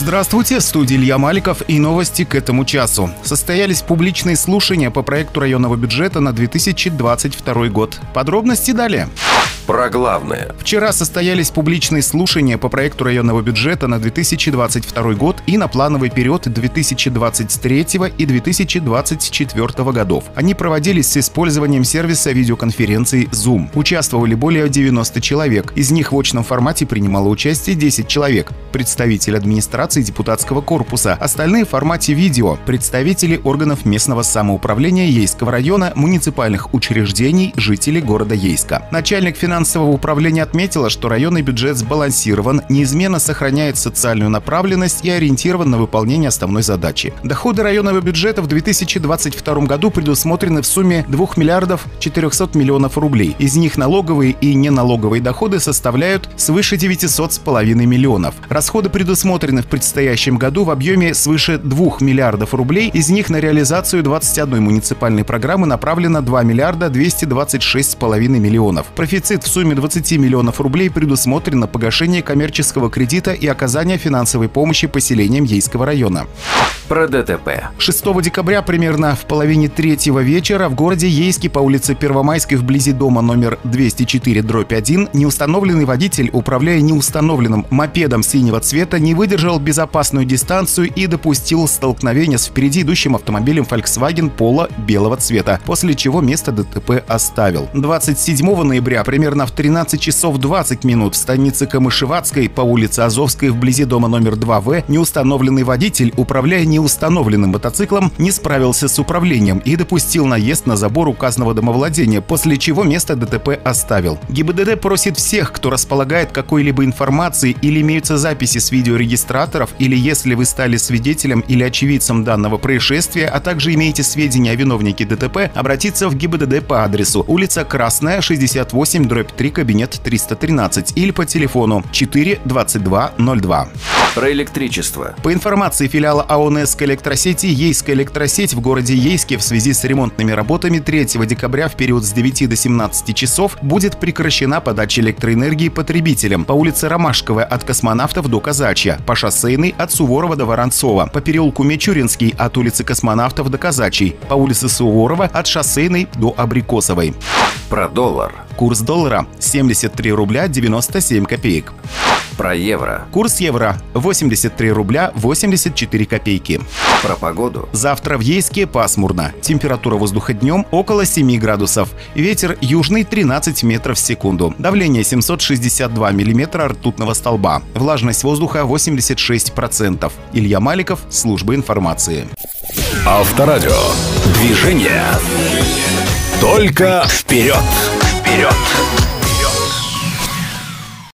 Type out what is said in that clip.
Здравствуйте, в студии Илья Маликов и новости к этому часу. Состоялись публичные слушания по проекту районного бюджета на 2022 год. Подробности далее. Про главное. Вчера состоялись публичные слушания по проекту районного бюджета на 2022 год и на плановый период 2023 и 2024 годов. Они проводились с использованием сервиса видеоконференции Zoom. Участвовали более 90 человек. Из них в очном формате принимало участие 10 человек. Представитель администрации депутатского корпуса. Остальные в формате видео. Представители органов местного самоуправления Ейского района, муниципальных учреждений, жители города Ейска. Начальник финансового финансового управления отметила, что районный бюджет сбалансирован, неизменно сохраняет социальную направленность и ориентирован на выполнение основной задачи. Доходы районного бюджета в 2022 году предусмотрены в сумме 2 миллиардов 400 миллионов рублей. Из них налоговые и неналоговые доходы составляют свыше 900 с половиной миллионов. Расходы предусмотрены в предстоящем году в объеме свыше 2 миллиардов рублей. Из них на реализацию 21 муниципальной программы направлено 2 миллиарда 226 с половиной миллионов. Профицит в сумме 20 миллионов рублей предусмотрено погашение коммерческого кредита и оказание финансовой помощи поселениям Ейского района про ДТП. 6 декабря примерно в половине третьего вечера в городе Ейске по улице Первомайской вблизи дома номер 204 дробь 1 неустановленный водитель, управляя неустановленным мопедом синего цвета, не выдержал безопасную дистанцию и допустил столкновение с впереди идущим автомобилем Volkswagen Polo белого цвета, после чего место ДТП оставил. 27 ноября примерно в 13 часов 20 минут в станице Камышеватской по улице Азовской вблизи дома номер 2В неустановленный водитель, управляя не неустановленным мотоциклом не справился с управлением и допустил наезд на забор указанного домовладения, после чего место ДТП оставил. ГИБДД просит всех, кто располагает какой-либо информацией или имеются записи с видеорегистраторов, или если вы стали свидетелем или очевидцем данного происшествия, а также имеете сведения о виновнике ДТП, обратиться в ГИБДД по адресу улица Красная, 68, дробь 3, кабинет 313 или по телефону 4 22 02. Про электричество. По информации филиала АО НСК электросети, Ейская электросеть в городе Ейске в связи с ремонтными работами 3 декабря в период с 9 до 17 часов будет прекращена подача электроэнергии потребителям по улице Ромашковая от Космонавтов до Казачья, по шоссейной от Суворова до Воронцова, по переулку Мичуринский от улицы Космонавтов до Казачьей, по улице Суворова от шоссейной до Абрикосовой. Про доллар. Курс доллара 73 рубля 97 копеек. Про евро. Курс евро 83 рубля 84 копейки. Про погоду. Завтра в Ейске пасмурно. Температура воздуха днем около 7 градусов. Ветер южный 13 метров в секунду. Давление 762 миллиметра ртутного столба. Влажность воздуха 86%. Илья Маликов, служба информации. Авторадио. Движение. Только вперед. Вперед.